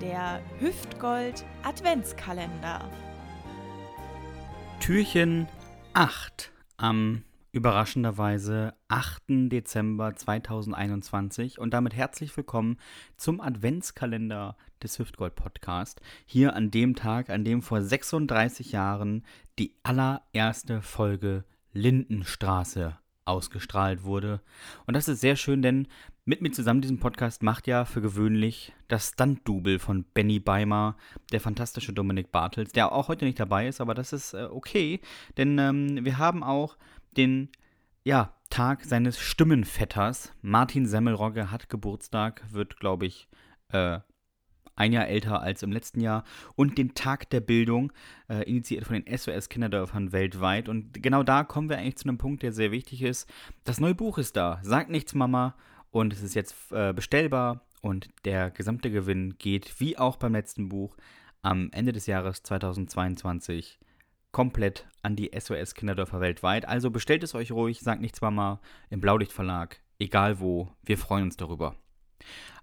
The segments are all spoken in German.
der Hüftgold Adventskalender. Türchen 8 am überraschenderweise 8. Dezember 2021 und damit herzlich willkommen zum Adventskalender des Hüftgold Podcast. Hier an dem Tag, an dem vor 36 Jahren die allererste Folge Lindenstraße ausgestrahlt wurde. Und das ist sehr schön, denn mit mir zusammen diesen Podcast macht ja für gewöhnlich das Stunt-Double von Benny Beimer, der fantastische Dominik Bartels, der auch heute nicht dabei ist, aber das ist äh, okay, denn ähm, wir haben auch den ja, Tag seines Stimmenvetters. Martin Semmelrogge hat Geburtstag, wird, glaube ich, äh, ein Jahr älter als im letzten Jahr, und den Tag der Bildung, äh, initiiert von den SOS-Kinderdörfern weltweit. Und genau da kommen wir eigentlich zu einem Punkt, der sehr wichtig ist. Das neue Buch ist da. Sagt nichts, Mama. Und es ist jetzt äh, bestellbar. Und der gesamte Gewinn geht, wie auch beim letzten Buch, am Ende des Jahres 2022 komplett an die SOS Kinderdörfer weltweit. Also bestellt es euch ruhig, sagt nichts Mama im Blaulicht Verlag, egal wo, wir freuen uns darüber.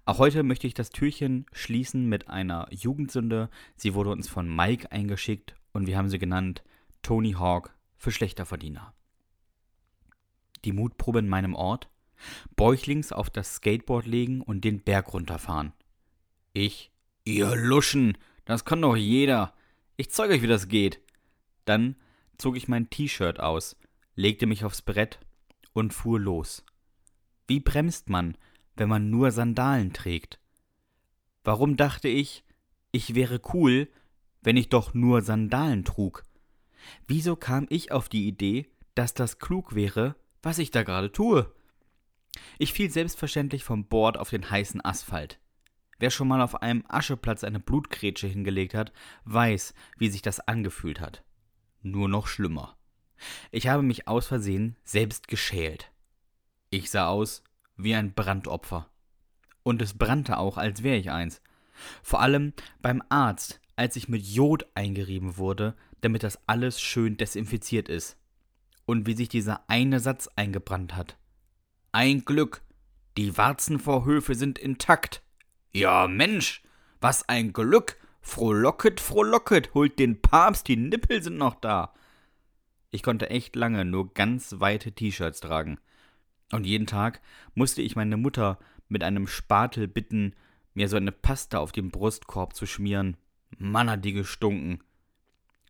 Auch heute möchte ich das Türchen schließen mit einer Jugendsünde. Sie wurde uns von Mike eingeschickt und wir haben sie genannt Tony Hawk für Schlechterverdiener. Die Mutprobe in meinem Ort. Bäuchlings auf das Skateboard legen und den Berg runterfahren. Ich, ihr Luschen, das kann doch jeder. Ich zeig euch, wie das geht. Dann zog ich mein T-Shirt aus, legte mich aufs Brett und fuhr los. Wie bremst man, wenn man nur Sandalen trägt? Warum dachte ich, ich wäre cool, wenn ich doch nur Sandalen trug? Wieso kam ich auf die Idee, dass das klug wäre, was ich da gerade tue? Ich fiel selbstverständlich vom Board auf den heißen Asphalt. Wer schon mal auf einem Ascheplatz eine Blutgrätsche hingelegt hat, weiß, wie sich das angefühlt hat. Nur noch schlimmer. Ich habe mich aus Versehen selbst geschält. Ich sah aus wie ein Brandopfer. Und es brannte auch, als wäre ich eins. Vor allem beim Arzt, als ich mit Jod eingerieben wurde, damit das alles schön desinfiziert ist. Und wie sich dieser eine Satz eingebrannt hat. Ein Glück, die Warzen vor Höfe sind intakt. Ja, Mensch, was ein Glück! Frohlocket, frohlocket, holt den Papst, die Nippel sind noch da. Ich konnte echt lange nur ganz weite T-Shirts tragen. Und jeden Tag musste ich meine Mutter mit einem Spatel bitten, mir so eine Pasta auf den Brustkorb zu schmieren. Mann hat die gestunken.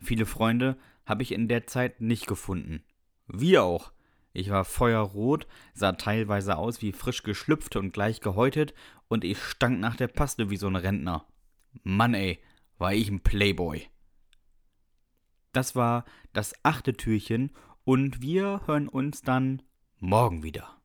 Viele Freunde habe ich in der Zeit nicht gefunden. Wie auch. Ich war feuerrot, sah teilweise aus wie frisch geschlüpft und gleich gehäutet, und ich stank nach der Paste wie so ein Rentner. Mann ey, war ich ein Playboy. Das war das achte Türchen, und wir hören uns dann morgen wieder.